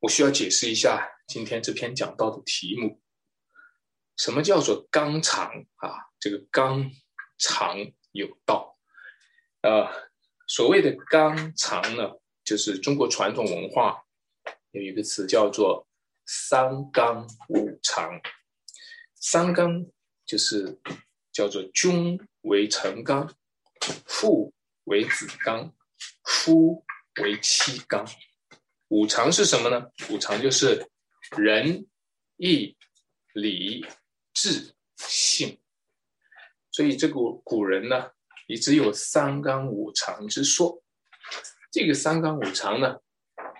我需要解释一下今天这篇讲到的题目：什么叫做纲常啊？这个纲常有道。呃，所谓的纲常呢，就是中国传统文化有一个词叫做三纲五常。三纲就是叫做君为臣纲，父为子纲，夫为妻纲。五常是什么呢？五常就是仁、义、礼、智、信。所以这个古人呢，也只有三纲五常之说。这个三纲五常呢，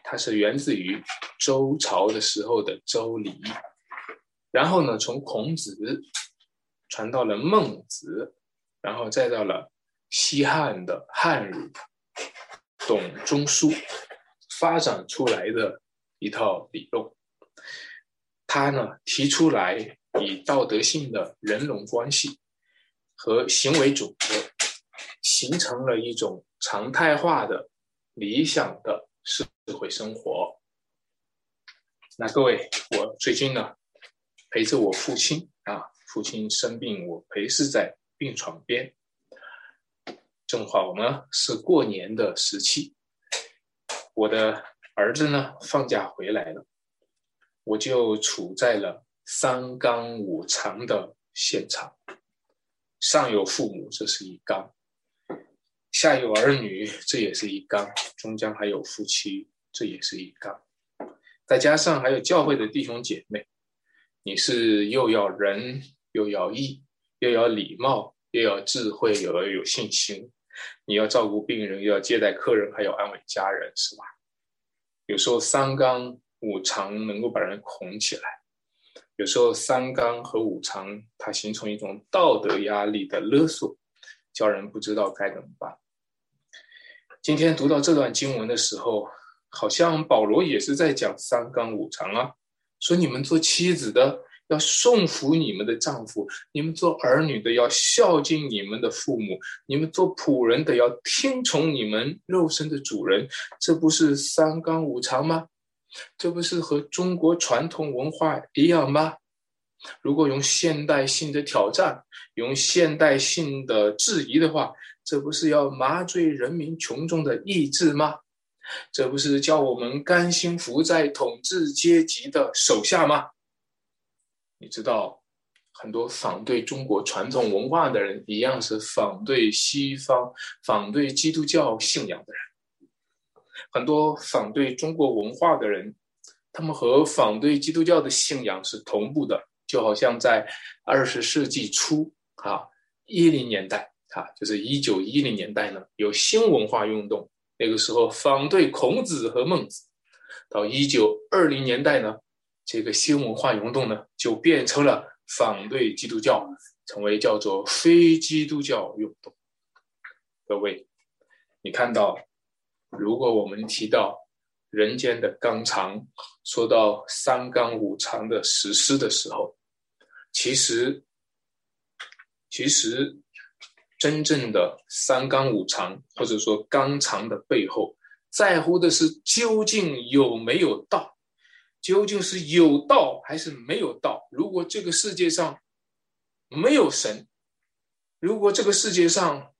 它是源自于周朝的时候的《周礼》，然后呢，从孔子传到了孟子，然后再到了西汉的汉儒、董仲舒。发展出来的一套理论，他呢提出来以道德性的人伦关系和行为准则，形成了一种常态化的理想的社会生活。那各位，我最近呢陪着我父亲啊，父亲生病，我陪侍在病床边，正好呢是过年的时期。我的儿子呢放假回来了，我就处在了三纲五常的现场。上有父母，这是一纲；下有儿女，这也是一纲；中间还有夫妻，这也是一纲。再加上还有教会的弟兄姐妹，你是又要仁，又要义，又要礼貌，又要智慧，又要有信心。你要照顾病人，又要接待客人，还要安慰家人，是吧？有时候三纲五常能够把人捆起来，有时候三纲和五常它形成一种道德压力的勒索，叫人不知道该怎么办。今天读到这段经文的时候，好像保罗也是在讲三纲五常啊，说你们做妻子的。要顺服你们的丈夫，你们做儿女的要孝敬你们的父母，你们做仆人的要听从你们肉身的主人，这不是三纲五常吗？这不是和中国传统文化一样吗？如果用现代性的挑战，用现代性的质疑的话，这不是要麻醉人民群众的意志吗？这不是叫我们甘心服在统治阶级的手下吗？你知道，很多反对中国传统文化的人，一样是反对西方、反对基督教信仰的人。很多反对中国文化的人，他们和反对基督教的信仰是同步的。就好像在二十世纪初，啊，一零年代，啊，就是一九一零年代呢，有新文化运动，那个时候反对孔子和孟子。到一九二零年代呢。这个新文化运动呢，就变成了反对基督教，成为叫做非基督教运动。各位，你看到，如果我们提到人间的纲常，说到三纲五常的实施的时候，其实，其实真正的三纲五常或者说纲常的背后，在乎的是究竟有没有道。究竟是有道还是没有道？如果这个世界上没有神，如果这个世界上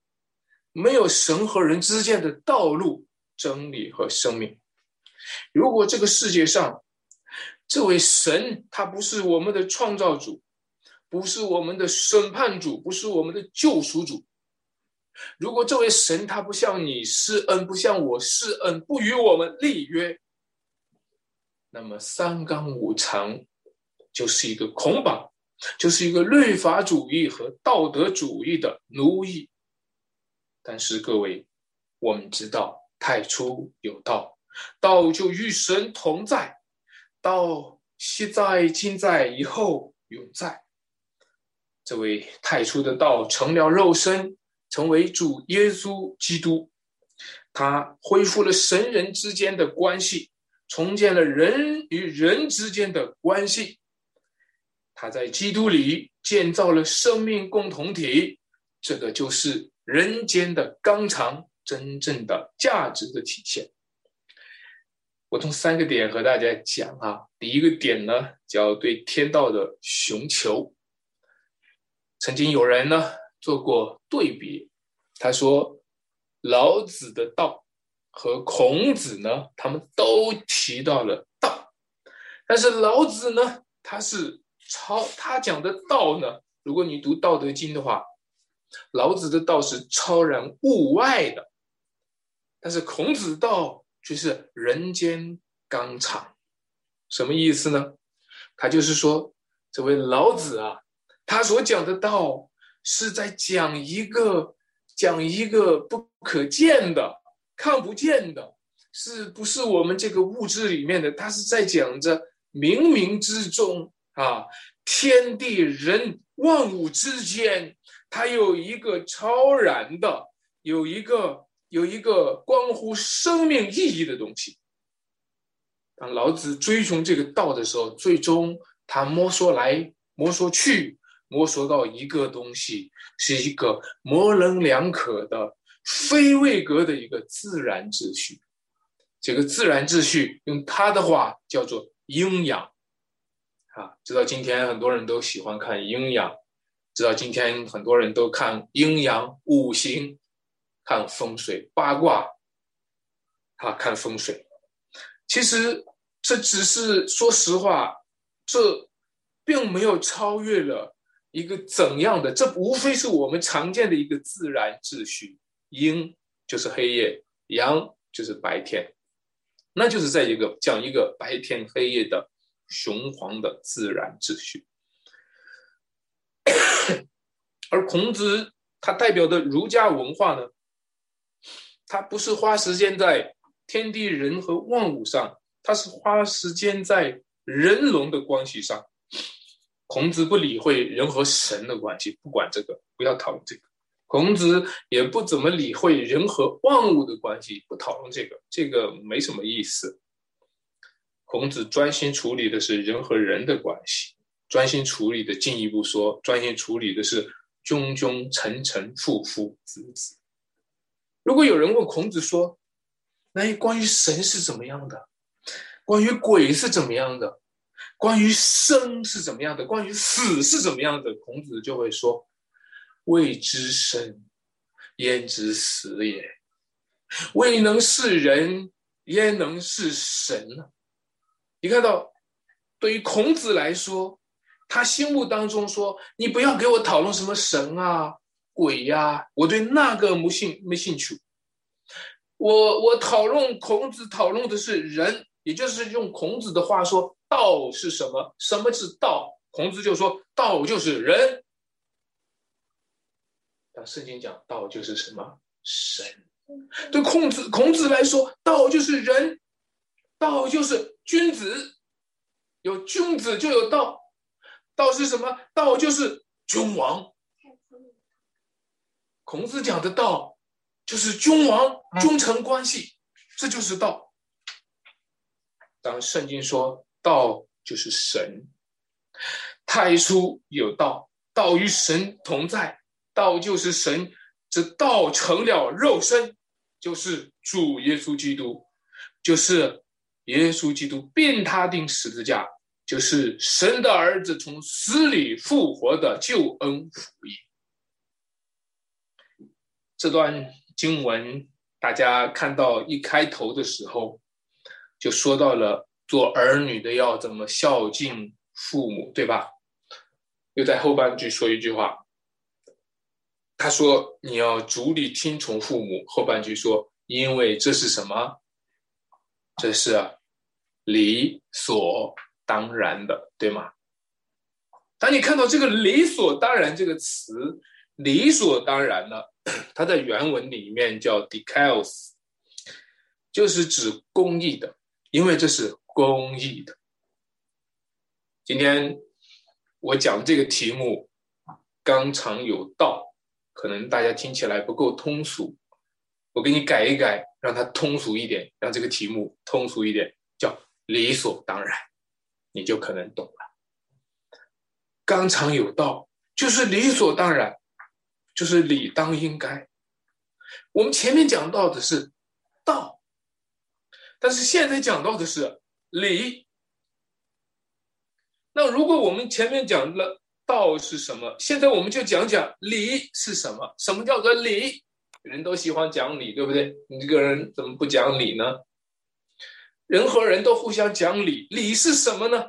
没有神和人之间的道路、真理和生命，如果这个世界上这位神他不是我们的创造主，不是我们的审判主，不是我们的救赎主，如果这位神他不向你施恩，不向我施恩，不与我们立约。那么三纲五常就是一个捆绑，就是一个律法主义和道德主义的奴役。但是各位，我们知道太初有道，道就与神同在，道昔在、今在、以后永在。这位太初的道成了肉身，成为主耶稣基督，他恢复了神人之间的关系。重建了人与人之间的关系，他在基督里建造了生命共同体，这个就是人间的纲常，真正的价值的体现。我从三个点和大家讲啊。第一个点呢，叫对天道的寻求。曾经有人呢做过对比，他说老子的道和孔子呢，他们都提到了道，但是老子呢，他是超他讲的道呢，如果你读《道德经》的话，老子的道是超然物外的，但是孔子道。就是人间纲常，什么意思呢？他就是说，这位老子啊，他所讲的道是在讲一个讲一个不可见的、看不见的，是不是我们这个物质里面的？他是在讲着冥冥之中啊，天地人万物之间，它有一个超然的，有一个。有一个关乎生命意义的东西。当老子追寻这个道的时候，最终他摸索来摸索去，摸索到一个东西，是一个模棱两可的、非位格的一个自然秩序。这个自然秩序，用他的话叫做阴阳。啊，知道今天很多人都喜欢看阴阳，知道今天很多人都看阴阳五行。看风水八卦，啊，看风水，其实这只是说实话，这并没有超越了一个怎样的，这无非是我们常见的一个自然秩序，阴就是黑夜，阳就是白天，那就是在一个讲一个白天黑夜的雄黄的自然秩序，而孔子他代表的儒家文化呢？他不是花时间在天地人和万物上，他是花时间在人龙的关系上。孔子不理会人和神的关系，不管这个，不要讨论这个。孔子也不怎么理会人和万物的关系，不讨论这个，这个没什么意思。孔子专心处理的是人和人的关系，专心处理的进一步说，专心处理的是君君臣臣父父子子。如果有人问孔子说：“那关于神是怎么样的？关于鬼是怎么样的？关于生是怎么样的？关于死是怎么样的？”孔子就会说：“未知生，焉知死也？未能是人，焉能是神呢？”你看到，对于孔子来说，他心目当中说：“你不要给我讨论什么神啊。”鬼呀！我对那个没兴没兴趣。我我讨论孔子讨论的是人，也就是用孔子的话说，道是什么？什么是道？孔子就说，道就是人。但圣经讲道就是什么？神。对孔子孔子来说，道就是人，道就是君子。有君子就有道，道是什么？道就是君王。孔子讲的道，就是君王君臣关系，这就是道。当圣经说道就是神，太初有道，道与神同在，道就是神，这道成了肉身，就是主耶稣基督，就是耶稣基督变他钉十字架，就是神的儿子从死里复活的救恩福音。这段经文，大家看到一开头的时候，就说到了做儿女的要怎么孝敬父母，对吧？又在后半句说一句话，他说你要逐力听从父母。后半句说，因为这是什么？这是理所当然的，对吗？当你看到这个“理所当然”这个词，理所当然了。它在原文里面叫 “decals”，就是指公益的，因为这是公益的。今天我讲这个题目“纲常有道”，可能大家听起来不够通俗，我给你改一改，让它通俗一点，让这个题目通俗一点，叫“理所当然”，你就可能懂了。“纲常有道”就是理所当然。就是理当应该。我们前面讲到的是道，但是现在讲到的是理。那如果我们前面讲了道是什么，现在我们就讲讲理是什么。什么叫做理？人都喜欢讲理，对不对？你这个人怎么不讲理呢？人和人都互相讲理，理是什么呢？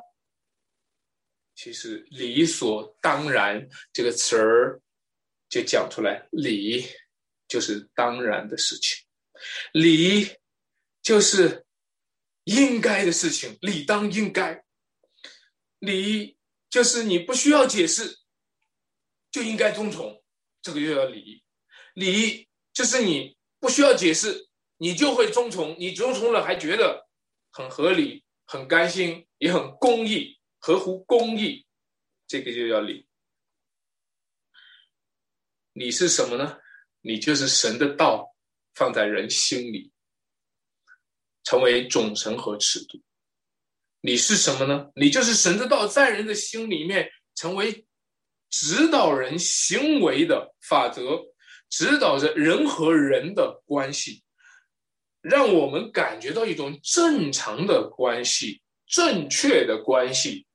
其实理所当然这个词儿就讲出来，理就是当然的事情，理就是应该的事情，理当应该。理就是你不需要解释，就应该遵从，这个就叫礼。礼就是你不需要解释，你就会遵从，你遵从了还觉得很合理、很甘心，也很公义，合乎公义，这个就叫礼。你是什么呢？你就是神的道放在人心里，成为总神和尺度。你是什么呢？你就是神的道在人的心里面成为指导人行为的法则，指导着人和人的关系，让我们感觉到一种正常的关系、正确的关系，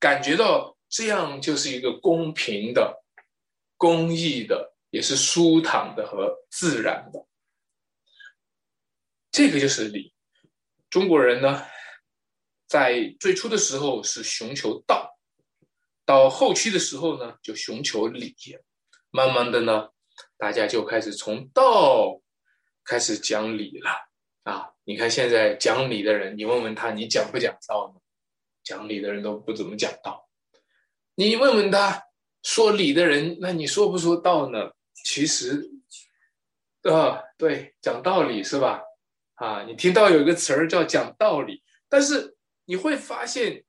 感觉到这样就是一个公平的、公益的，也是舒坦的和自然的。这个就是理。中国人呢？在最初的时候是寻求道，到后期的时候呢，就寻求理。慢慢的呢，大家就开始从道开始讲理了啊！你看现在讲理的人，你问问他，你讲不讲道呢？讲理的人都不怎么讲道。你问问他，说理的人，那你说不说道呢？其实，啊，对，讲道理是吧？啊，你听到有一个词儿叫讲道理，但是。你会发现，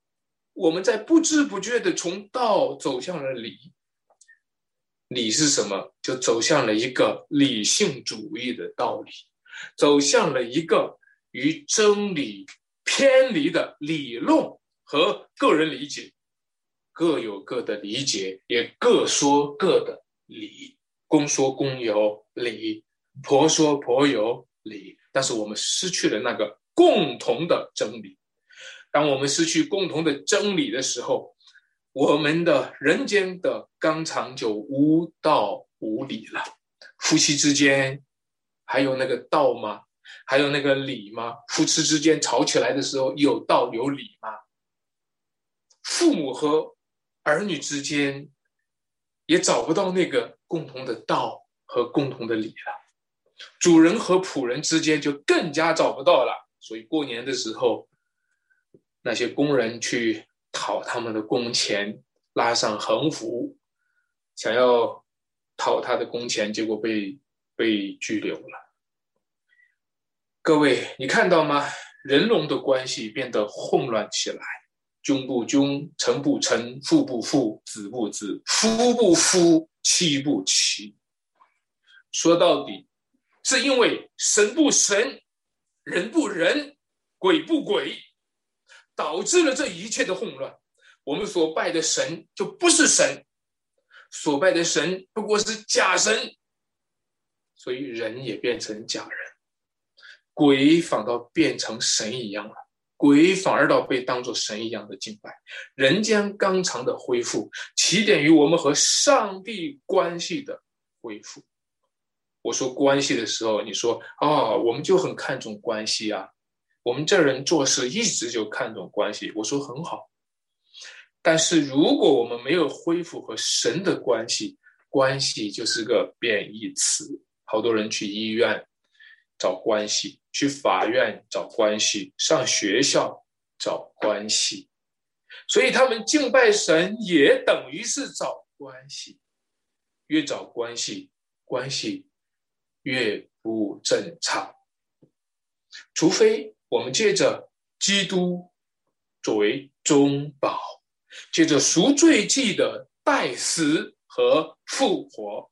我们在不知不觉的从道走向了理。理是什么？就走向了一个理性主义的道理，走向了一个与真理偏离的理论和个人理解，各有各的理解，也各说各的理。公说公有理，婆说婆有理，但是我们失去了那个共同的真理。当我们失去共同的真理的时候，我们的人间的纲常就无道无理了。夫妻之间还有那个道吗？还有那个理吗？夫妻之间吵起来的时候有道有理吗？父母和儿女之间也找不到那个共同的道和共同的理了。主人和仆人之间就更加找不到了。所以过年的时候。那些工人去讨他们的工钱，拉上横幅，想要讨他的工钱，结果被被拘留了。各位，你看到吗？人龙的关系变得混乱起来，君不君，臣不臣，父不父，子不子，夫不夫，妻不妻。说到底，是因为神不神，人不人，鬼不鬼。导致了这一切的混乱，我们所拜的神就不是神，所拜的神不过是假神，所以人也变成假人，鬼反倒变成神一样了，鬼反而倒被当作神一样的敬拜，人间刚常的恢复起点于我们和上帝关系的恢复。我说关系的时候，你说啊，我们就很看重关系啊。我们这人做事一直就看重关系，我说很好。但是如果我们没有恢复和神的关系，关系就是个贬义词。好多人去医院找关系，去法院找关系，上学校找关系，所以他们敬拜神也等于是找关系。越找关系，关系越不正常，除非。我们借着基督作为中保，借着赎罪祭的代死和复活，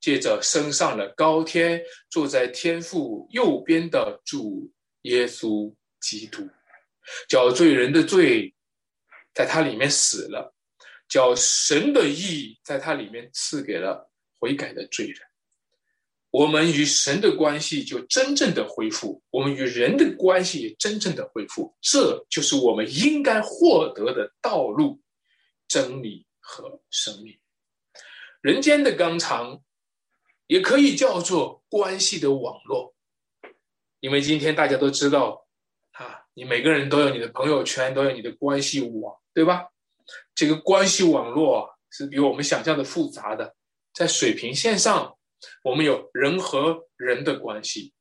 借着升上了高天，坐在天父右边的主耶稣基督，叫罪人的罪在他里面死了，叫神的义在他里面赐给了悔改的罪人。我们与神的关系就真正的恢复，我们与人的关系也真正的恢复。这就是我们应该获得的道路、真理和生命。人间的纲常，也可以叫做关系的网络，因为今天大家都知道，啊，你每个人都有你的朋友圈，都有你的关系网，对吧？这个关系网络是比我们想象的复杂的，在水平线上。我们有人和人的关系，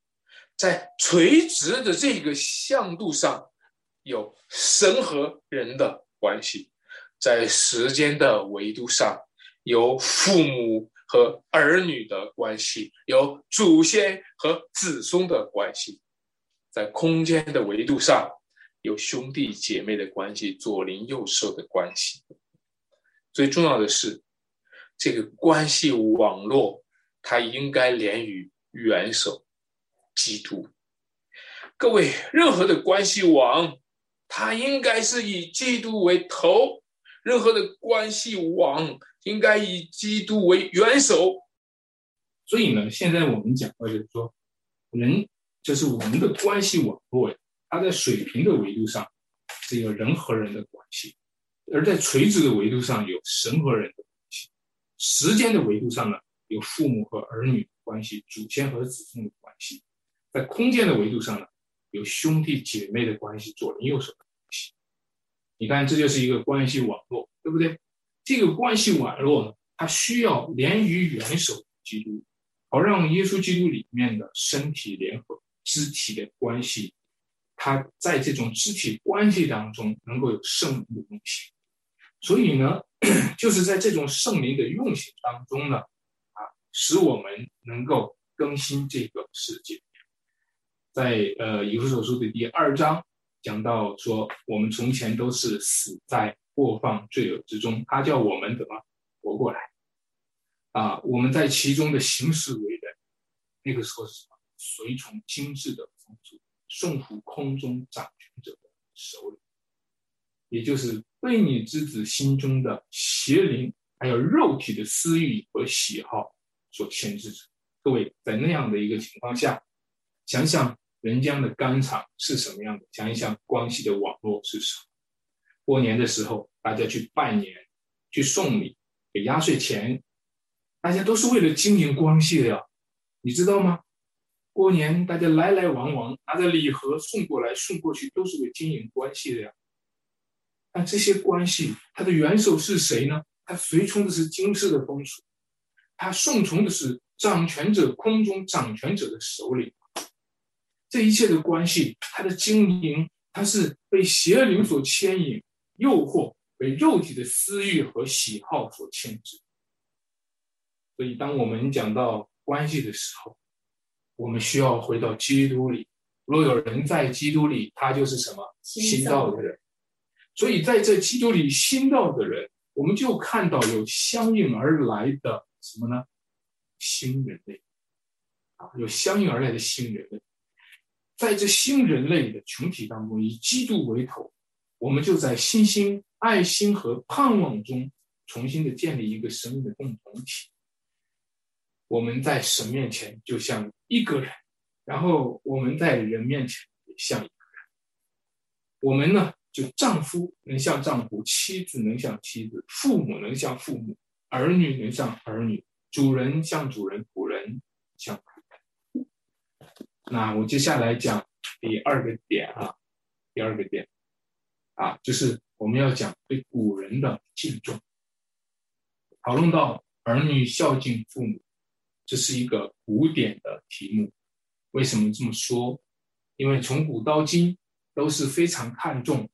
在垂直的这个向度上，有神和人的关系；在时间的维度上，有父母和儿女的关系，有祖先和子孙的关系；在空间的维度上，有兄弟姐妹的关系，左邻右舍的关系。最重要的是，这个关系网络。它应该连于元首基督。各位，任何的关系网，它应该是以基督为头；任何的关系网，应该以基督为元首。所以呢，现在我们讲到就是说，人就是我们的关系网络呀，它在水平的维度上是有人和人的关系，而在垂直的维度上有神和人的关系，时间的维度上呢？有父母和儿女的关系，祖先和子孙的关系，在空间的维度上呢，有兄弟姐妹的关系，左邻右舍的关系。你看，这就是一个关系网络，对不对？这个关系网络呢，它需要连于元首基督，好让耶稣基督里面的身体联合肢体的关系，它在这种肢体关系当中能够有圣灵的用行。所以呢，就是在这种圣灵的用行当中呢。使我们能够更新这个世界，在呃以弗所书的第二章讲到说，我们从前都是死在过放罪恶之中，他叫我们怎么活过来？啊，我们在其中的行事为人，那个时候是什么？随从精致的风俗，顺服空中掌权者的手里，也就是被你之子心中的邪灵，还有肉体的私欲和喜好。所牵制着各位，在那样的一个情况下，想想人间的钢厂是什么样的，想一想关系的网络是什么。过年的时候，大家去拜年、去送礼、给压岁钱，大家都是为了经营关系的呀，你知道吗？过年大家来来往往，拿着礼盒送过来送过去，都是为经营关系的呀。那这些关系，它的元首是谁呢？它随从的是今世的风俗。他顺从的是掌权者空中掌权者的首领，这一切的关系，他的经营，他是被邪灵所牵引、诱惑，被肉体的私欲和喜好所牵制。所以，当我们讲到关系的时候，我们需要回到基督里。若有人在基督里，他就是什么新造的人。所以，在这基督里新造的人，我们就看到有相应而来的。什么呢？新人类啊，有相应而来的新人类，在这新人类的群体当中，以基督为头，我们就在信心、爱心和盼望中，重新的建立一个生命的共同体。我们在神面前就像一个人，然后我们在人面前也像一个人。我们呢，就丈夫能像丈夫，妻子能像妻子，父母能像父母。儿女能像儿女，主人像主人，仆人像仆。那我接下来讲第二个点啊，第二个点啊，就是我们要讲对古人的敬重。讨论到儿女孝敬父母，这是一个古典的题目。为什么这么说？因为从古到今都是非常看重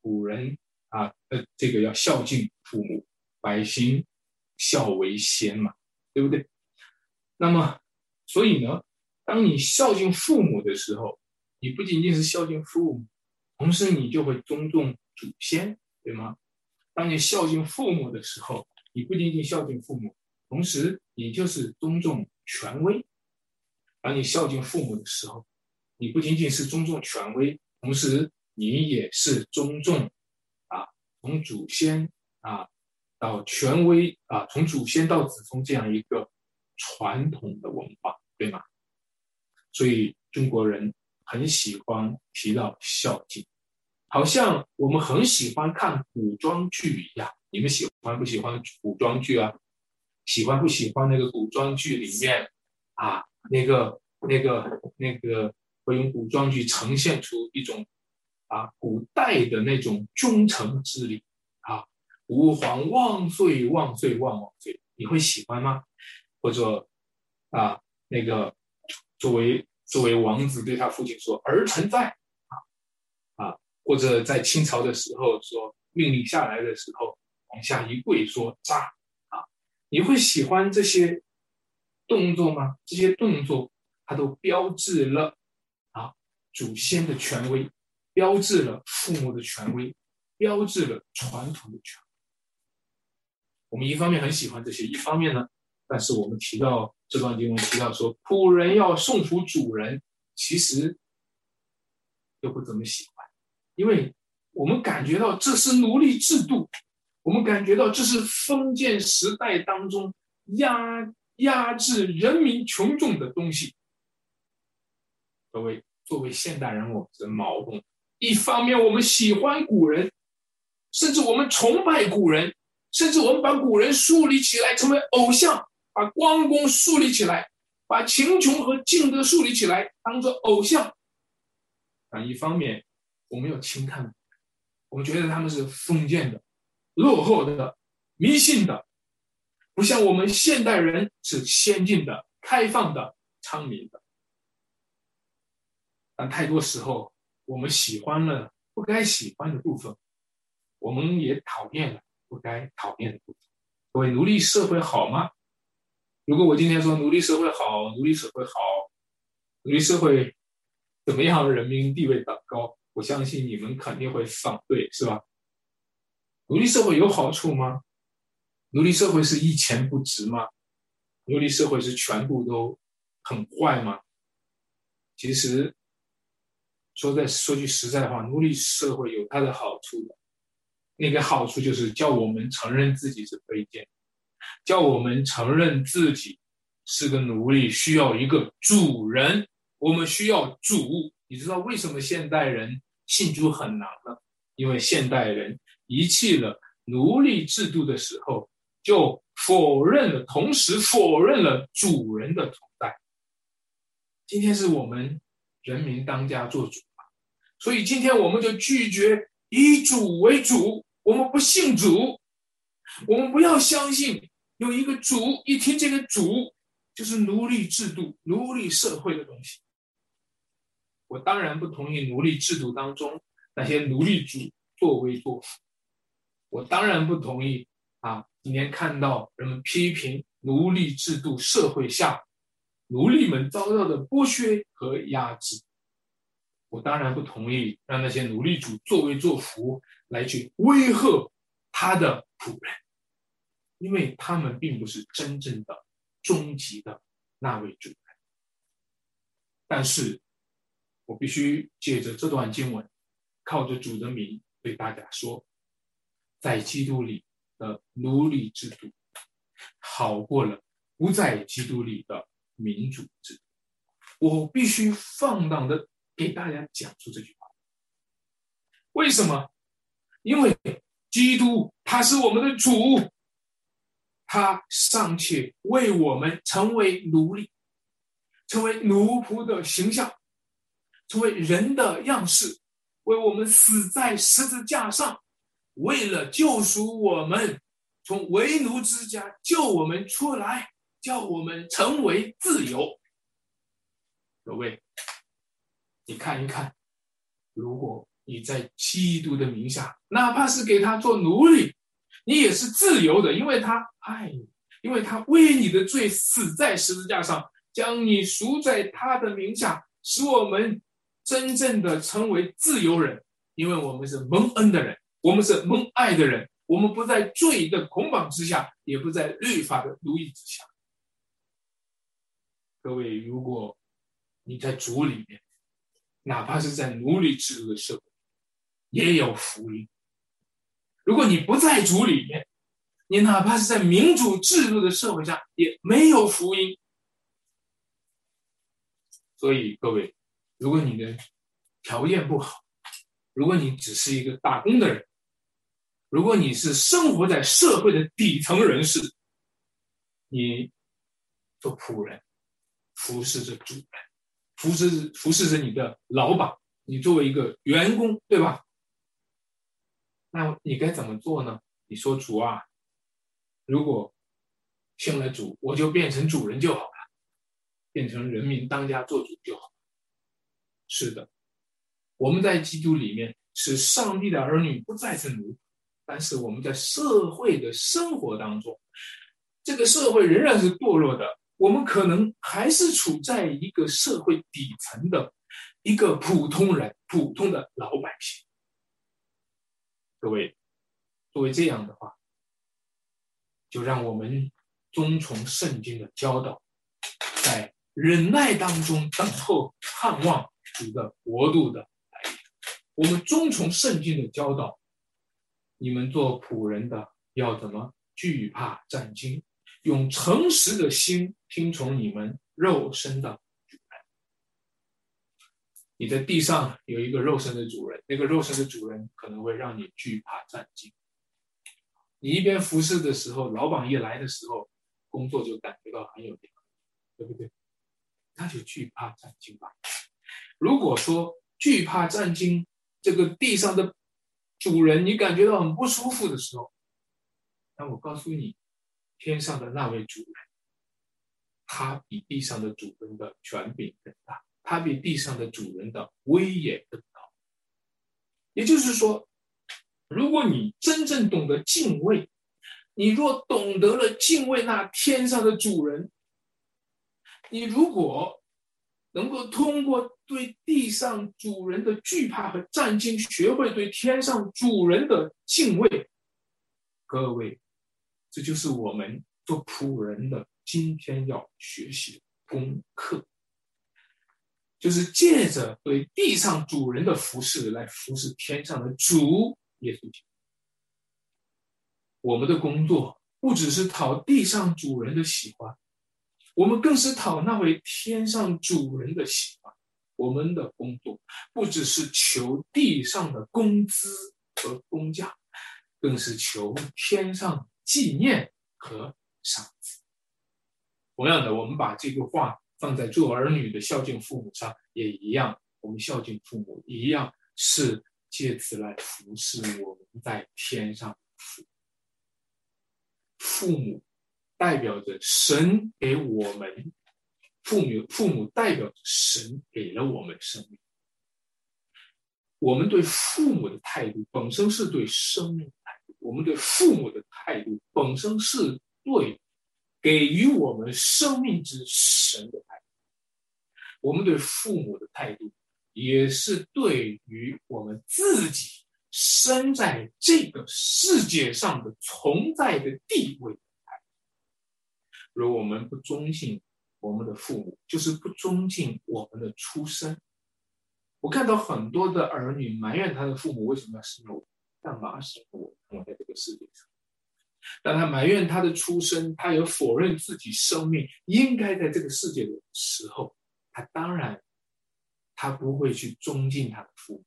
古人啊，呃，这个要孝敬父母，百姓。孝为先嘛，对不对？那么，所以呢，当你孝敬父母的时候，你不仅仅是孝敬父母，同时你就会尊重祖先，对吗？当你孝敬父母的时候，你不仅仅孝敬父母，同时你就是尊重权威。当你孝敬父母的时候，你不仅仅是尊重权威，同时你也是尊重啊，从祖先啊。到权威啊，从祖先到子孙这样一个传统的文化，对吗？所以中国人很喜欢提到孝敬，好像我们很喜欢看古装剧一样。你们喜欢不喜欢古装剧啊？喜欢不喜欢那个古装剧里面啊？那个、那个、那个，会用古装剧呈现出一种啊古代的那种忠诚之礼，吾皇万岁万岁万万岁！你会喜欢吗？或者啊那个作为作为王子对他父亲说儿臣在啊啊，或者在清朝的时候说命令下来的时候往下一跪说扎。你会喜欢这些动作吗？这些动作它都标志了啊祖先的权威，标志了父母的权威，标志了传统的权威。我们一方面很喜欢这些，一方面呢，但是我们提到这段经文提到说，仆人要送服主人，其实又不怎么喜欢，因为我们感觉到这是奴隶制度。我们感觉到这是封建时代当中压压制人民群众的东西。各位，作为现代人，我们是矛盾。一方面，我们喜欢古人，甚至我们崇拜古人，甚至我们把古人树立起来成为偶像，把关公树立起来，把秦琼和敬德树立起来当做偶像。但一方面，我们要轻看，我们觉得他们是封建的。落后的、迷信的，不像我们现代人是先进的、开放的、昌明的。但太多时候，我们喜欢了不该喜欢的部分，我们也讨厌了不该讨厌的部分。各位，奴隶社会好吗？如果我今天说奴隶社会好，奴隶社会好，奴隶社会怎么样？人民地位的高，我相信你们肯定会反对，是吧？奴隶社会有好处吗？奴隶社会是一钱不值吗？奴隶社会是全部都很坏吗？其实，说在说句实在话，奴隶社会有它的好处的。那个好处就是叫我们承认自己是卑贱，叫我们承认自己是个奴隶，需要一个主人。我们需要主。你知道为什么现代人信主很难吗？因为现代人。遗弃了奴隶制度的时候，就否认了，同时否认了主人的存在。今天是我们人民当家做主所以今天我们就拒绝以主为主，我们不信主，我们不要相信有一个主，一听这个主就是奴隶制度、奴隶社会的东西。我当然不同意奴隶制度当中那些奴隶主作威作福。我当然不同意啊！今天看到人们批评奴隶制度社会下奴隶们遭到的剥削和压制，我当然不同意让那些奴隶主作威作福来去威吓他的仆人，因为他们并不是真正的终极的那位主人。但是，我必须借着这段经文，靠着主的名对大家说。在基督里的奴隶制度，好过了不在基督里的民主制度。我必须放荡的给大家讲出这句话。为什么？因为基督他是我们的主，他尚且为我们成为奴隶，成为奴仆的形象，成为人的样式，为我们死在十字架上。为了救赎我们，从为奴之家救我们出来，叫我们成为自由。各位，你看一看，如果你在基督的名下，哪怕是给他做奴隶，你也是自由的，因为他爱你，因为他为你的罪死在十字架上，将你赎在他的名下，使我们真正的成为自由人，因为我们是蒙恩的人。我们是蒙爱的人，我们不在罪的捆绑之下，也不在律法的奴役之下。各位，如果你在主里面，哪怕是在奴隶制度的社会，也有福音；如果你不在主里面，你哪怕是在民主制度的社会上，也没有福音。所以各位，如果你的条件不好，如果你只是一个打工的人，如果你是生活在社会的底层人士，你做仆人，服侍着主人，服侍服侍着你的老板，你作为一个员工，对吧？那你该怎么做呢？你说主啊，如果信了主，我就变成主人就好了，变成人民当家做主就好。是的，我们在基督里面是上帝的儿女，不再是奴仆。但是我们在社会的生活当中，这个社会仍然是堕落的。我们可能还是处在一个社会底层的一个普通人、普通的老百姓。各位，作为这样的话，就让我们遵从圣经的教导，在忍耐当中等候、盼望主的国度的来临。我们遵从圣经的教导。你们做仆人的要怎么惧怕战惊？用诚实的心听从你们肉身的主人。你在地上有一个肉身的主人，那个肉身的主人可能会让你惧怕战惊。你一边服侍的时候，老板一来的时候，工作就感觉到很有压力，对不对？那就惧怕战惊吧。如果说惧怕战惊，这个地上的。主人，你感觉到很不舒服的时候，那我告诉你，天上的那位主人，他比地上的主人的权柄更大，他比地上的主人的威严更高。也就是说，如果你真正懂得敬畏，你若懂得了敬畏那天上的主人，你如果。能够通过对地上主人的惧怕和战兢，学会对天上主人的敬畏。各位，这就是我们做仆人的今天要学习的功课，就是借着对地上主人的服侍来服侍天上的主耶稣基督。我们的工作不只是讨地上主人的喜欢。我们更是讨那位天上主人的喜欢。我们的工作不只是求地上的工资和工价，更是求天上纪念和赏赐。同样的，我们把这个话放在做儿女的孝敬父母上，也一样。我们孝敬父母，一样是借此来服侍我们在天上的父父母。代表着神给我们父母，父母代表着神给了我们生命。我们对父母的态度本身是对生命的态度，我们对父母的态度本身是对给予我们生命之神的态度。我们对父母的态度也是对于我们自己生在这个世界上的存在的地位。如果我们不尊敬我们的父母，就是不尊敬我们的出生。我看到很多的儿女埋怨他的父母为什么要生我，干嘛生我？我在这个世界上。当他埋怨他的出生，他有否认自己生命应该在这个世界的时候，他当然他不会去尊敬他的父母。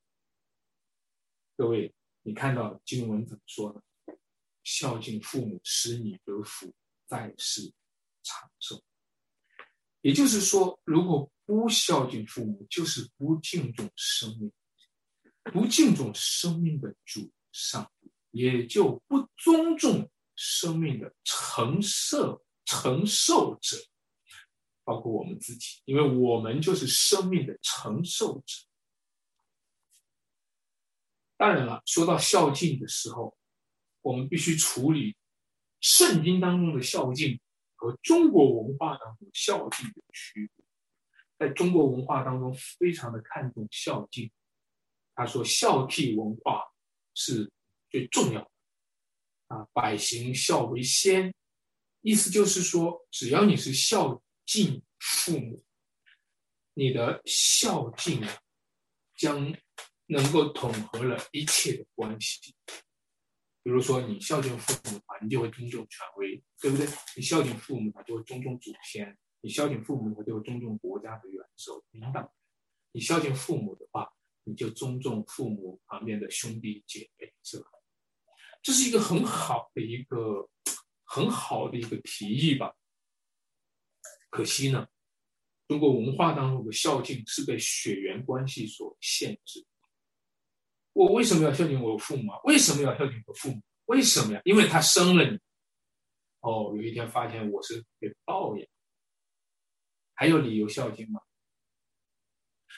各位，你看到经文怎么说呢？孝敬父母，使你得福，在世。长寿，也就是说，如果不孝敬父母，就是不敬重生命，不敬重生命的主上，也就不尊重生命的承受承受者，包括我们自己，因为我们就是生命的承受者。当然了，说到孝敬的时候，我们必须处理圣经当中的孝敬。和中国文化当中孝敬的区别，在中国文化当中非常的看重孝敬。他说孝悌文化是最重要的啊，百行孝为先，意思就是说，只要你是孝敬父母，你的孝敬将能够统合了一切的关系。比如说，你孝敬父母的话，你就会尊重权威，对不对？你孝敬父母，就会尊重祖先，你孝敬父母，我就会尊重国家的元首领导。你孝敬父母的话，你就尊重父母旁边的兄弟姐妹，是吧？这是一个很好的一个很好的一个提议吧。可惜呢，中国文化当中的孝敬是被血缘关系所限制。我为什么要孝敬我父母啊？为什么要孝敬我父母？为什么呀？因为他生了你。哦，有一天发现我是被抱养，还有理由孝敬吗？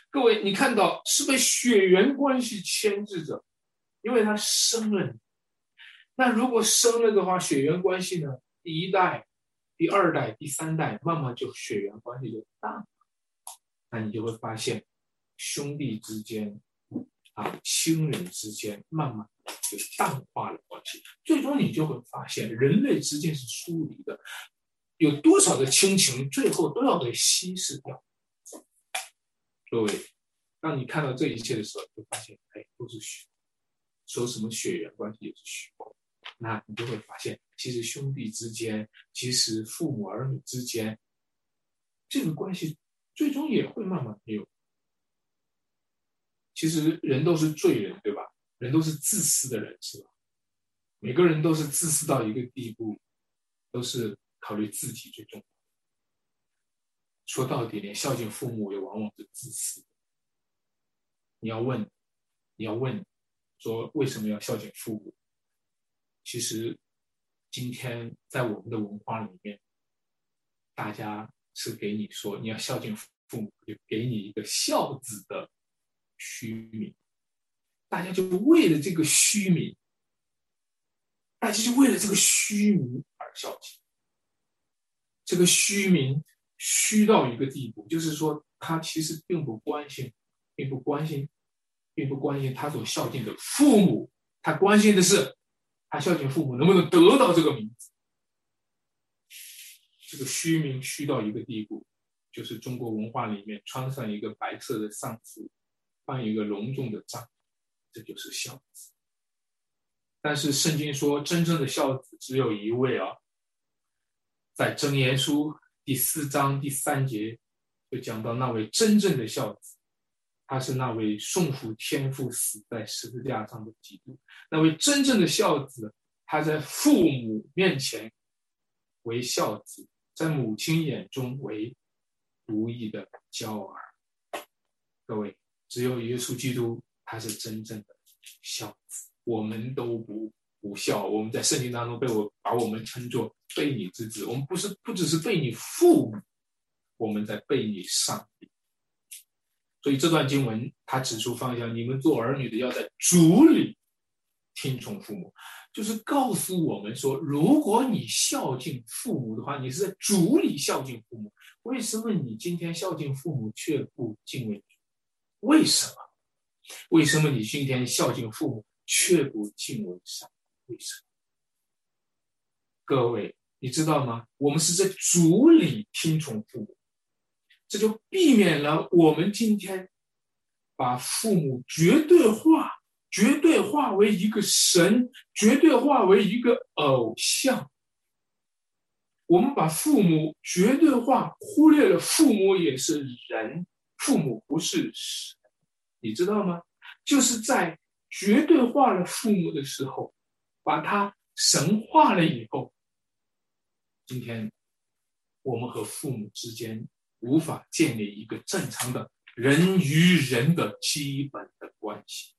各位，你看到是被血缘关系牵制着，因为他生了你。那如果生了的话，血缘关系呢？第一代、第二代、第三代，慢慢就血缘关系就淡了。那你就会发现，兄弟之间啊，亲人之间，慢慢就淡化了关系。最终你就会发现，人类之间是疏离的，有多少的亲情，最后都要被稀释掉。各位，当你看到这一切的时候，就发现，哎，都是虚，说什么血缘关系也是虚构。那你就会发现，其实兄弟之间，其实父母儿女之间，这个关系最终也会慢慢没有。其实人都是罪人，对吧？人都是自私的人，是吧？每个人都是自私到一个地步，都是考虑自己最重要。说到底，连孝敬父母也往往是自私。你要问，你要问，说为什么要孝敬父母？其实，今天在我们的文化里面，大家是给你说你要孝敬父母，就给你一个孝子的虚名。大家就为了这个虚名，大家就为了这个虚名而孝敬。这个虚名。虚到一个地步，就是说他其实并不关心，并不关心，并不关心他所孝敬的父母，他关心的是他孝敬父母能不能得到这个名字。这个虚名虚到一个地步，就是中国文化里面穿上一个白色的丧服，办一个隆重的葬，这就是孝子。但是圣经说，真正的孝子只有一位啊，在箴言书。第四章第三节就讲到那位真正的孝子，他是那位送父天父死在十字架上的基督。那位真正的孝子，他在父母面前为孝子，在母亲眼中为独一的骄儿。各位，只有耶稣基督，他是真正的孝子。我们都不不孝，我们在圣经当中被我把我们称作。背你之子，我们不是不只是被你父母，我们在被你上帝。所以这段经文他指出方向：你们做儿女的要在主里听从父母，就是告诉我们说，如果你孝敬父母的话，你是在主里孝敬父母。为什么你今天孝敬父母却不敬畏？为什么？为什么你今天孝敬父母却不敬畏上帝？为什么？各位。你知道吗？我们是在主里听从父母，这就避免了我们今天把父母绝对化、绝对化为一个神、绝对化为一个偶像。我们把父母绝对化，忽略了父母也是人，父母不是神。你知道吗？就是在绝对化了父母的时候，把他神化了以后。今天，我们和父母之间无法建立一个正常的人与人的基本的关系，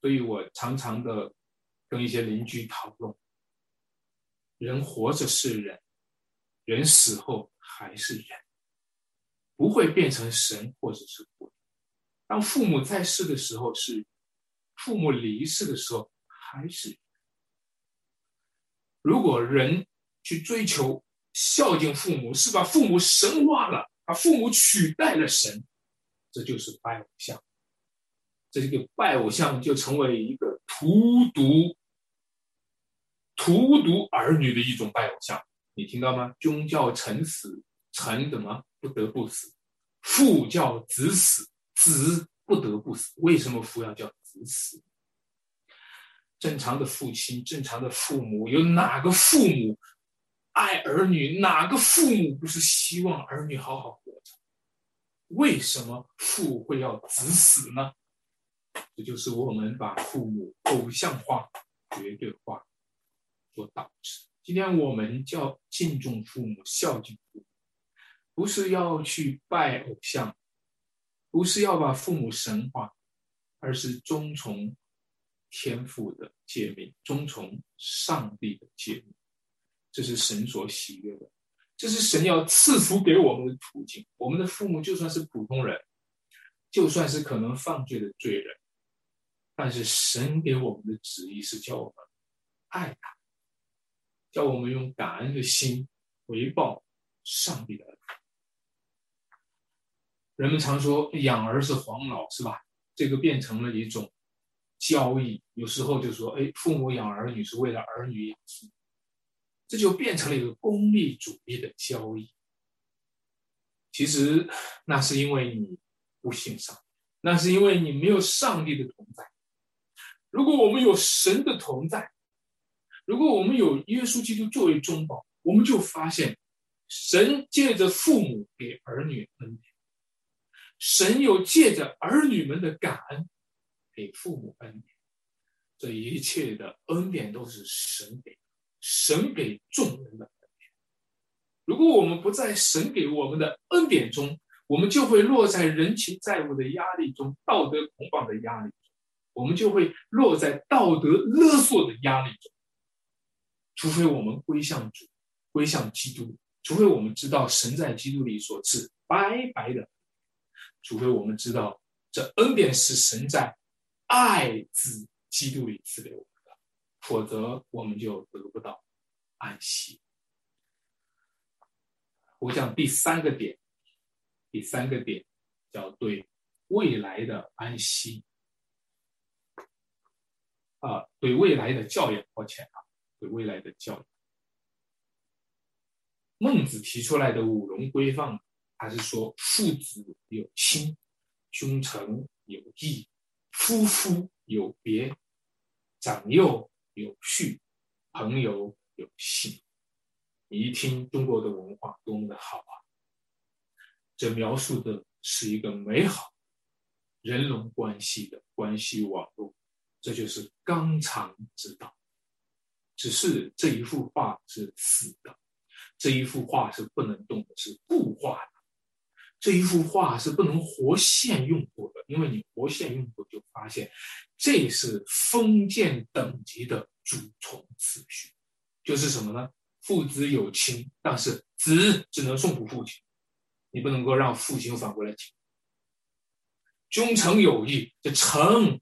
所以我常常的跟一些邻居讨论：人活着是人，人死后还是人，不会变成神或者是鬼。当父母在世的时候是，父母离世的时候还是。如果人。去追求孝敬父母，是把父母神化了，把父母取代了神，这就是拜偶像。这个拜偶像就成为一个荼毒、荼毒儿女的一种拜偶像。你听到吗？君叫臣死，臣怎么不得不死？父叫子死，子不得不死。为什么父要叫子死？正常的父亲，正常的父母，有哪个父母？爱儿女，哪个父母不是希望儿女好好活着？为什么父会要子死呢？这就是我们把父母偶像化、绝对化所导致。今天我们叫敬重父母、孝敬父母，不是要去拜偶像，不是要把父母神化，而是遵从天父的诫命，遵从上帝的诫命。这是神所喜悦的，这是神要赐福给我们的途径。我们的父母就算是普通人，就算是可能犯罪的罪人，但是神给我们的旨意是叫我们爱他，叫我们用感恩的心回报上帝的恩。人们常说养儿是黄老，是吧？这个变成了一种交易，有时候就说，哎，父母养儿女是为了儿女养父。这就变成了一个功利主义的交易。其实，那是因为你不信上帝，那是因为你没有上帝的同在。如果我们有神的同在，如果我们有耶稣基督作为中保，我们就发现，神借着父母给儿女恩典，神有借着儿女们的感恩给父母恩典。这一切的恩典都是神给。神给众人的恩典，如果我们不在神给我们的恩典中，我们就会落在人情债务的压力中，道德捆绑的压力中，我们就会落在道德勒索的压力中。除非我们归向主，归向基督，除非我们知道神在基督里所赐白白的，除非我们知道这恩典是神在爱子基督里赐给我们。否则，我们就得不到安息。我讲第三个点，第三个点叫对未来的安息啊，对未来的教养。抱歉啊，对未来的教养。孟子提出来的五伦规范，还是说父子有亲，君臣有义，夫妇有别，长幼。有序，朋友有信。你一听中国的文化多么的好啊！这描述的是一个美好人伦关系的关系网络，这就是纲常之道。只是这一幅画是死的，这一幅画是不能动的，是固化的。这一幅画是不能活现用户的，因为你活现用户，就发现这是封建等级的主从次序，就是什么呢？父子有亲，但是子只能送服父亲，你不能够让父亲反过来亲。君臣有义，这臣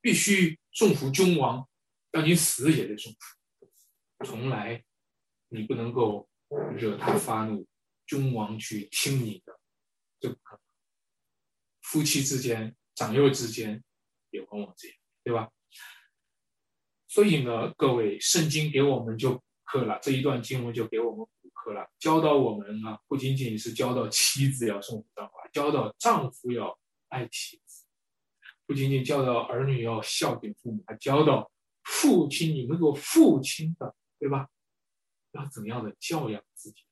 必须送服君王，让你死也得送服，从来你不能够惹他发怒，君王去听你的。就不可能，夫妻之间、长幼之间也往往这样，对吧？所以呢，各位，圣经给我们就补课了，这一段经文就给我们补课了，教导我们啊，不仅仅是教导妻子要顺服丈夫，教导丈夫要爱妻子，不仅仅教导儿女要孝敬父母，还教导父亲，你们做父亲的，对吧？要怎样的教养自己？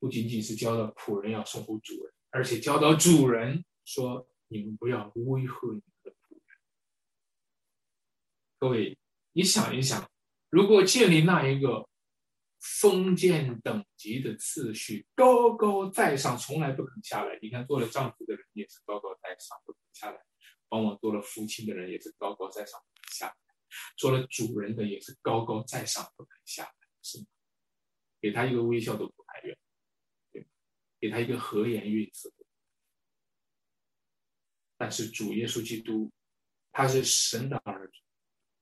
不仅仅是教导仆人要顺服主人，而且教导主人说：“你们不要威吓你们的仆人。”各位，你想一想，如果建立那一个封建等级的次序，高高在上，从来不肯下来。你看，做了丈夫的人也是高高在上，不肯下来；往往做了父亲的人也是高高在上，不肯下来；做了主人的也是高高在上，不肯下来，是吗？给他一个微笑都不太愿。给他一个和颜悦色，但是主耶稣基督，他是神的儿子，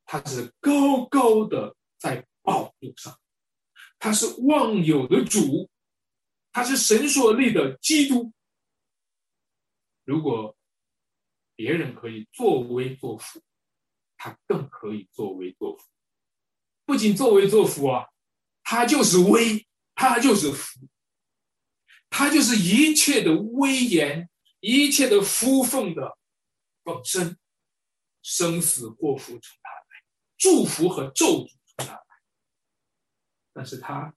他是高高的在宝座上，他是万有的主，他是神所立的基督。如果别人可以作威作福，他更可以作威作福。不仅作威作福啊，他就是威，他就是福。他就是一切的威严，一切的福分的本身，生死祸福从他来，祝福和咒诅从他来。但是他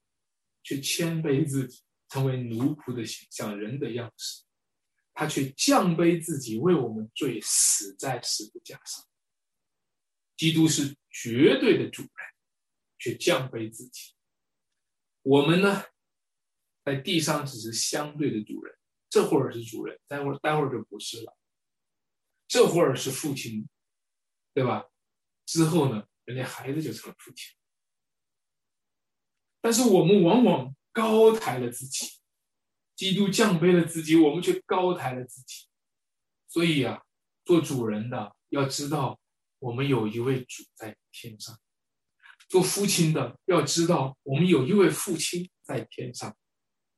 却谦卑自己，成为奴仆的形象，人的样式。他却降卑自己，为我们罪死在十字架上。基督是绝对的主人，却降卑自己。我们呢，在地上只是相对的主人，这会儿是主人，待会儿待会儿就不是了。这会儿是父亲，对吧？之后呢，人家孩子就成了父亲。但是我们往往高抬了自己，基督降卑了自己，我们却高抬了自己。所以啊，做主人的要知道，我们有一位主在天上；做父亲的要知道，我们有一位父亲在天上。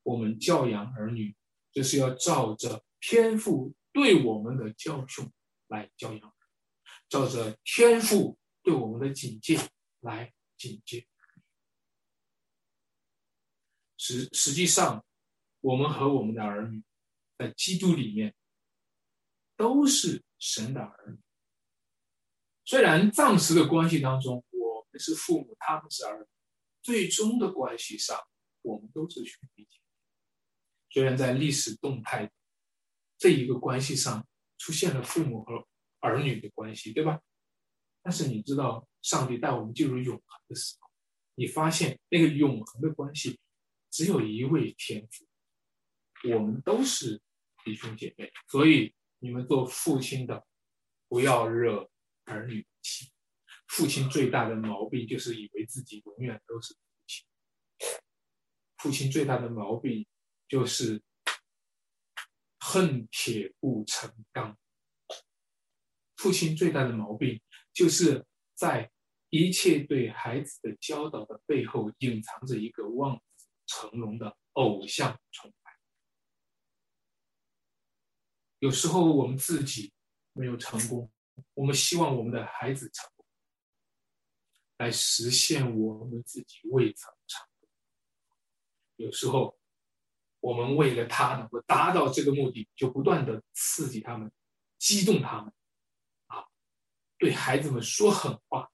我们教养儿女，就是要照着天父对我们的教训来教养，照着天父对我们的警戒来警戒。实实际上，我们和我们的儿女，在基督里面都是神的儿女。虽然暂时的关系当中，我们是父母，他们是儿女，最终的关系上，我们都是兄弟姐妹。虽然在历史动态这一个关系上出现了父母和儿女的关系，对吧？但是你知道，上帝带我们进入永恒的时候，你发现那个永恒的关系。只有一位天父，我们都是弟兄姐妹，所以你们做父亲的不要惹儿女气。父亲最大的毛病就是以为自己永远都是父亲。父亲最大的毛病就是恨铁不成钢。父亲最大的毛病就是在一切对孩子的教导的背后隐藏着一个望子。成龙的偶像崇拜，有时候我们自己没有成功，我们希望我们的孩子成功，来实现我们自己未曾成功。有时候，我们为了他能够达到这个目的，就不断的刺激他们，激动他们，啊，对孩子们说狠话，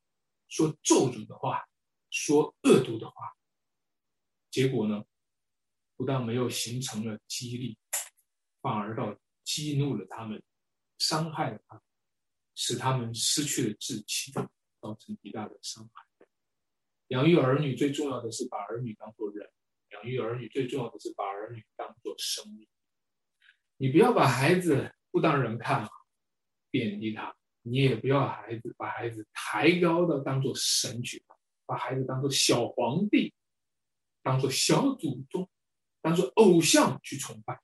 说咒诅的话，说恶毒的话。结果呢，不但没有形成了激励，反而到激怒了他们，伤害了他们，使他们失去了志气，造成极大的伤害。养育儿女最重要的是把儿女当做人，养育儿女最重要的是把儿女当做生命。你不要把孩子不当人看，贬低他；你也不要孩子把孩子抬高的当做神去，把孩子当做小皇帝。当做小祖宗，当做偶像去崇拜。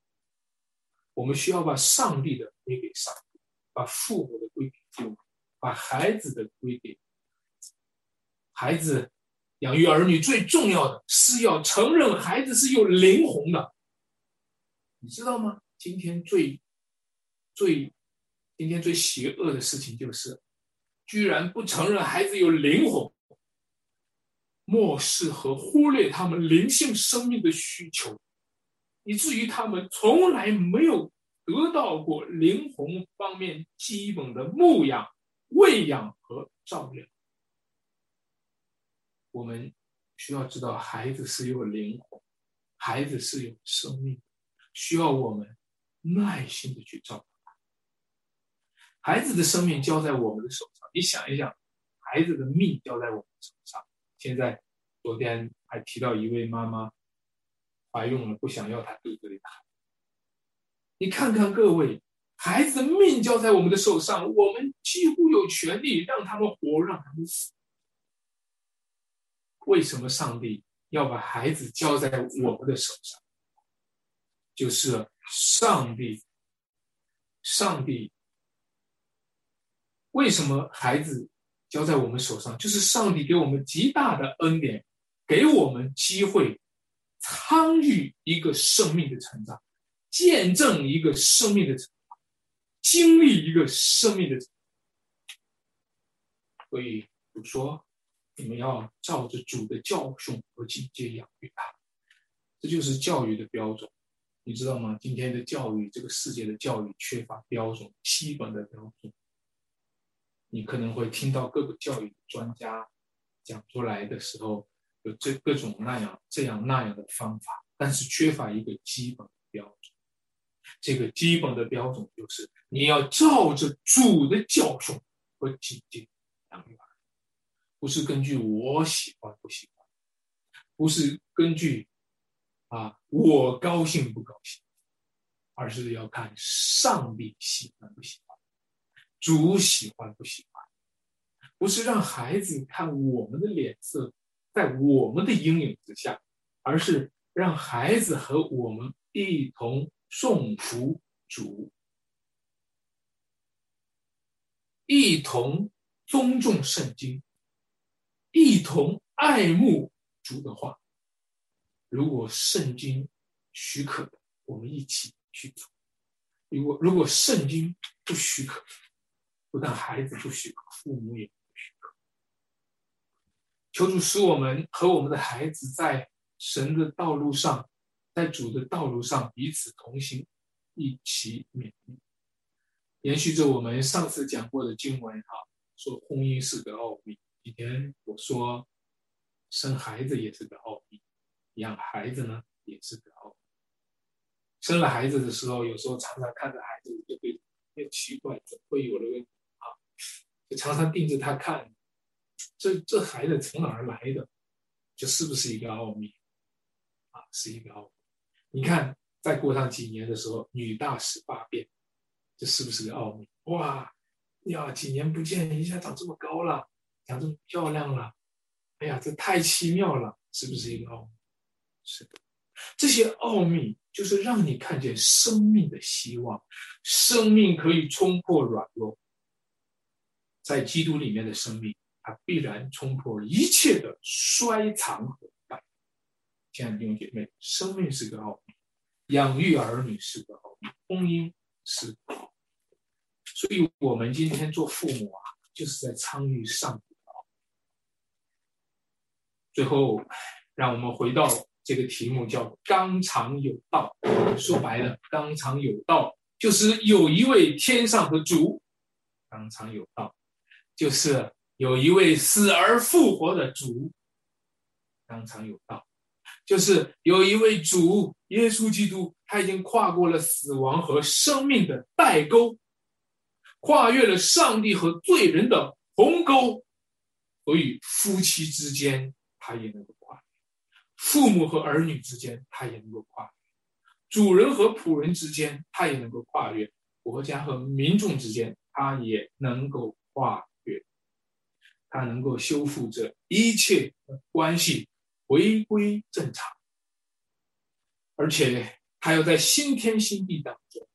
我们需要把上帝的归给上帝，把父母的归给父母，把孩子的归给孩子。养育儿女最重要的是要承认孩子是有灵魂的，你知道吗？今天最最今天最邪恶的事情就是，居然不承认孩子有灵魂。漠视和忽略他们灵性生命的需求，以至于他们从来没有得到过灵魂方面基本的牧养、喂养和照料。我们需要知道，孩子是有灵魂，孩子是有生命，需要我们耐心的去照顾。孩子的生命交在我们的手上，你想一想，孩子的命交在我们手上。现在，昨天还提到一位妈妈怀孕了，不想要她肚子里的孩子。你看看各位，孩子的命交在我们的手上，我们几乎有权利让他们活，让他们死。为什么上帝要把孩子交在我们的手上？就是上帝，上帝为什么孩子？交在我们手上，就是上帝给我们极大的恩典，给我们机会参与一个生命的成长，见证一个生命的成长，经历一个生命的。所以我说，你们要照着主的教训和境界养育他，这就是教育的标准，你知道吗？今天的教育，这个世界的教育缺乏标准，基本的标准。你可能会听到各个教育专家讲出来的时候，有这各种那样这样那样的方法，但是缺乏一个基本的标准。这个基本的标准就是你要照着主的教训和警戒养育儿，不是根据我喜欢不喜欢，不是根据啊我高兴不高兴，而是要看上帝喜欢不喜欢，主喜欢不喜欢，不是让孩子看我们的脸色。在我们的阴影之下，而是让孩子和我们一同颂福主，一同尊重圣经，一同爱慕主的话。如果圣经许可，我们一起去做；如果如果圣经不许可，不但孩子不许可，父母也不许可。求主使我们和我们的孩子在神的道路上，在主的道路上彼此同行，一起勉励。延续着我们上次讲过的经文哈，说婚姻是个奥秘。以前我说生孩子也是个奥秘，养孩子呢也是个奥秘。生了孩子的时候，有时候常常看着孩子就会很奇怪，怎么会有了个啊？就常常盯着他看。这这孩子从哪儿来的？这是不是一个奥秘？啊，是一个奥秘。你看，再过上几年的时候，女大十八变，这是不是个奥秘？哇呀，几年不见，一下长这么高了，长这么漂亮了，哎呀，这太奇妙了，是不是一个奥秘？是的，这些奥秘就是让你看见生命的希望，生命可以冲破软弱，在基督里面的生命。它必然冲破一切的衰残和败。亲爱的弟兄姐妹，生命是个奥秘，养育儿女是个奥秘，婚姻是个奥秘。所以，我们今天做父母啊，就是在参与上。最后，让我们回到这个题目，叫“纲常有道”。说白了，“纲常有道”就是有一位天上的主，“纲常有道”就是。有一位死而复活的主，当场有道，就是有一位主耶稣基督，他已经跨过了死亡和生命的代沟，跨越了上帝和罪人的鸿沟，所以夫妻之间他也能够跨越，父母和儿女之间他也能够跨越，主人和仆人之间他也能够跨越，国家和民众之间他也能够跨越。他能够修复这一切的关系，回归正常，而且他要在新天新地当中，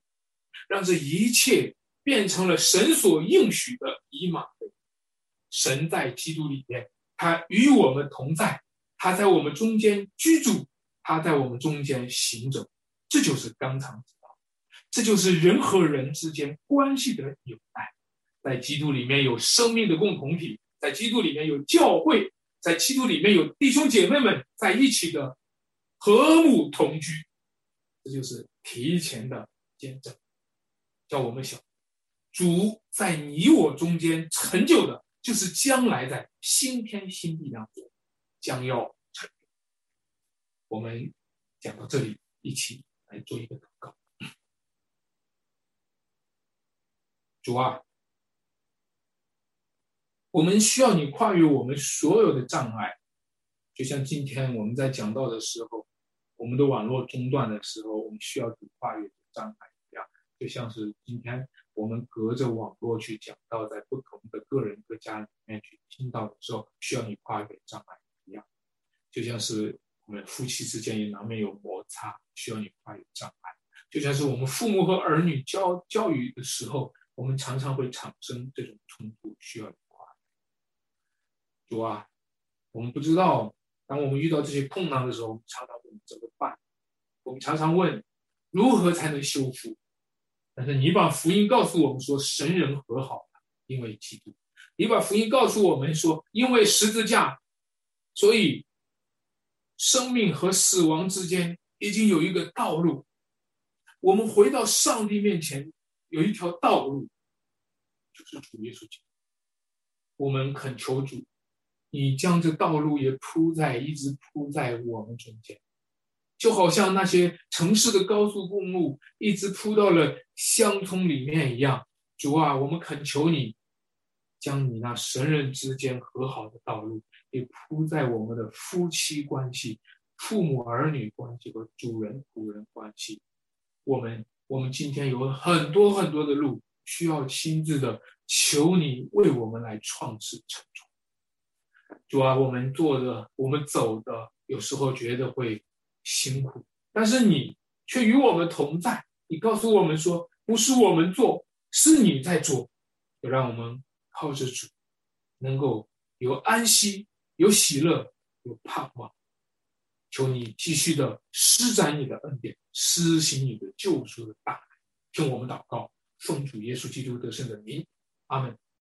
让这一切变成了神所应许的以马内神在基督里面，他与我们同在，他在我们中间居住，他在我们中间行走，这就是纲常之道，这就是人和人之间关系的纽带，在基督里面有生命的共同体。在基督里面有教会，在基督里面有弟兄姐妹们在一起的和睦同居，这就是提前的见证，叫我们想，主在你我中间成就的，就是将来在新天新地当中将要成就。我们讲到这里，一起来做一个祷告，主啊。我们需要你跨越我们所有的障碍，就像今天我们在讲到的时候，我们的网络中断的时候，我们需要去跨越障碍一样，就像是今天我们隔着网络去讲到，在不同的个人各家里面去听到的时候，需要你跨越障碍一样，就像是我们夫妻之间也难免有摩擦，需要你跨越障碍，就像是我们父母和儿女教教育的时候，我们常常会产生这种冲突，需要你跨越。主啊，我们不知道，当我们遇到这些困难的时候，我们常常问怎么办？我们常常问如何才能修复？但是你把福音告诉我们说，神人和好了，因为基督。你把福音告诉我们说，因为十字架，所以生命和死亡之间已经有一个道路。我们回到上帝面前有一条道路，就是主耶稣基督。我们恳求主。你将这道路也铺在，一直铺在我们中间，就好像那些城市的高速公路一直铺到了乡村里面一样。主啊，我们恳求你，将你那神人之间和好的道路也铺在我们的夫妻关系、父母儿女关系和主人仆人关系。我们，我们今天有很多很多的路需要亲自的求你为我们来创始成。主啊，我们做的，我们走的，有时候觉得会辛苦，但是你却与我们同在。你告诉我们说，不是我们做，是你在做，就让我们靠着主，能够有安息、有喜乐、有盼望。求你继续的施展你的恩典，施行你的救赎的大爱。听我们祷告，奉主耶稣基督得胜的名，阿门。